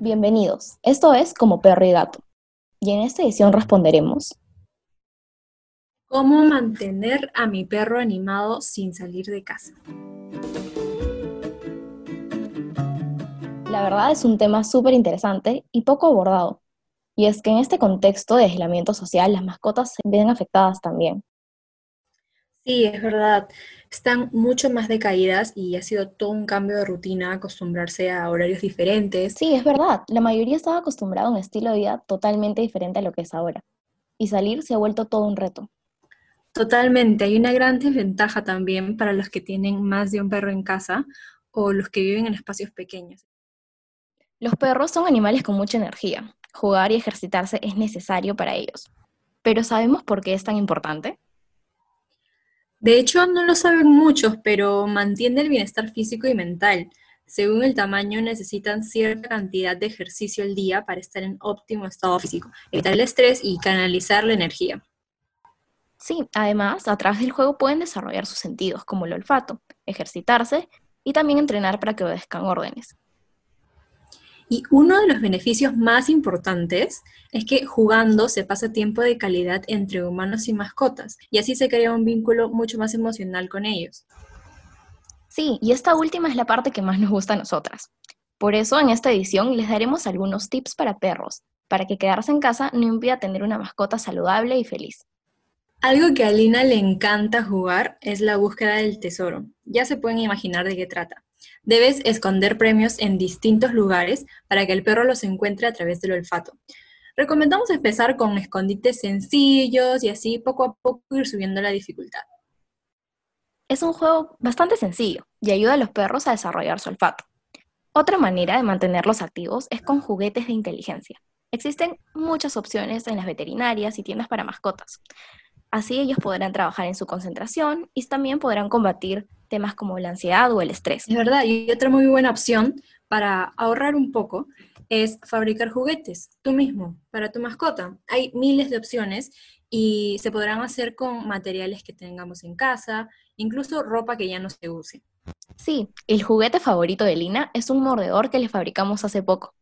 Bienvenidos, esto es Como Perro y Gato. Y en esta edición responderemos ¿Cómo mantener a mi perro animado sin salir de casa? La verdad es un tema súper interesante y poco abordado. Y es que en este contexto de aislamiento social las mascotas se ven afectadas también. Sí, es verdad. Están mucho más decaídas y ha sido todo un cambio de rutina acostumbrarse a horarios diferentes. Sí, es verdad. La mayoría estaba acostumbrada a un estilo de vida totalmente diferente a lo que es ahora. Y salir se ha vuelto todo un reto. Totalmente. Hay una gran desventaja también para los que tienen más de un perro en casa o los que viven en espacios pequeños. Los perros son animales con mucha energía. Jugar y ejercitarse es necesario para ellos. Pero ¿sabemos por qué es tan importante? De hecho, no lo saben muchos, pero mantiene el bienestar físico y mental. Según el tamaño, necesitan cierta cantidad de ejercicio al día para estar en óptimo estado físico, evitar el estrés y canalizar la energía. Sí, además, a través del juego pueden desarrollar sus sentidos, como el olfato, ejercitarse y también entrenar para que obedezcan órdenes. Y uno de los beneficios más importantes es que jugando se pasa tiempo de calidad entre humanos y mascotas, y así se crea un vínculo mucho más emocional con ellos. Sí, y esta última es la parte que más nos gusta a nosotras. Por eso en esta edición les daremos algunos tips para perros, para que quedarse en casa no impida tener una mascota saludable y feliz. Algo que a Lina le encanta jugar es la búsqueda del tesoro. Ya se pueden imaginar de qué trata. Debes esconder premios en distintos lugares para que el perro los encuentre a través del olfato. Recomendamos empezar con escondites sencillos y así poco a poco ir subiendo la dificultad. Es un juego bastante sencillo y ayuda a los perros a desarrollar su olfato. Otra manera de mantenerlos activos es con juguetes de inteligencia. Existen muchas opciones en las veterinarias y tiendas para mascotas. Así ellos podrán trabajar en su concentración y también podrán combatir temas como la ansiedad o el estrés. Es verdad, y otra muy buena opción para ahorrar un poco es fabricar juguetes tú mismo para tu mascota. Hay miles de opciones y se podrán hacer con materiales que tengamos en casa, incluso ropa que ya no se use. Sí, el juguete favorito de Lina es un mordedor que le fabricamos hace poco.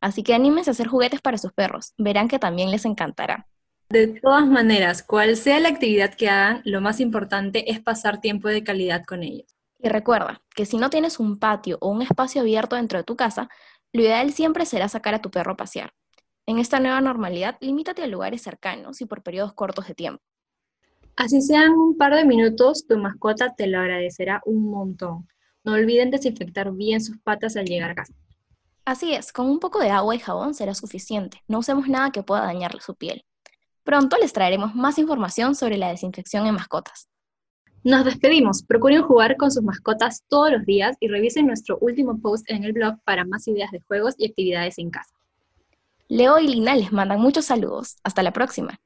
Así que anímense a hacer juguetes para sus perros, verán que también les encantará. De todas maneras, cual sea la actividad que hagan, lo más importante es pasar tiempo de calidad con ellos. Y recuerda que si no tienes un patio o un espacio abierto dentro de tu casa, lo ideal siempre será sacar a tu perro a pasear. En esta nueva normalidad, limítate a lugares cercanos y por periodos cortos de tiempo. Así sean un par de minutos, tu mascota te lo agradecerá un montón. No olviden desinfectar bien sus patas al llegar a casa. Así es, con un poco de agua y jabón será suficiente. No usemos nada que pueda dañarle su piel. Pronto les traeremos más información sobre la desinfección en mascotas. Nos despedimos. Procuren jugar con sus mascotas todos los días y revisen nuestro último post en el blog para más ideas de juegos y actividades en casa. Leo y Lina les mandan muchos saludos. Hasta la próxima.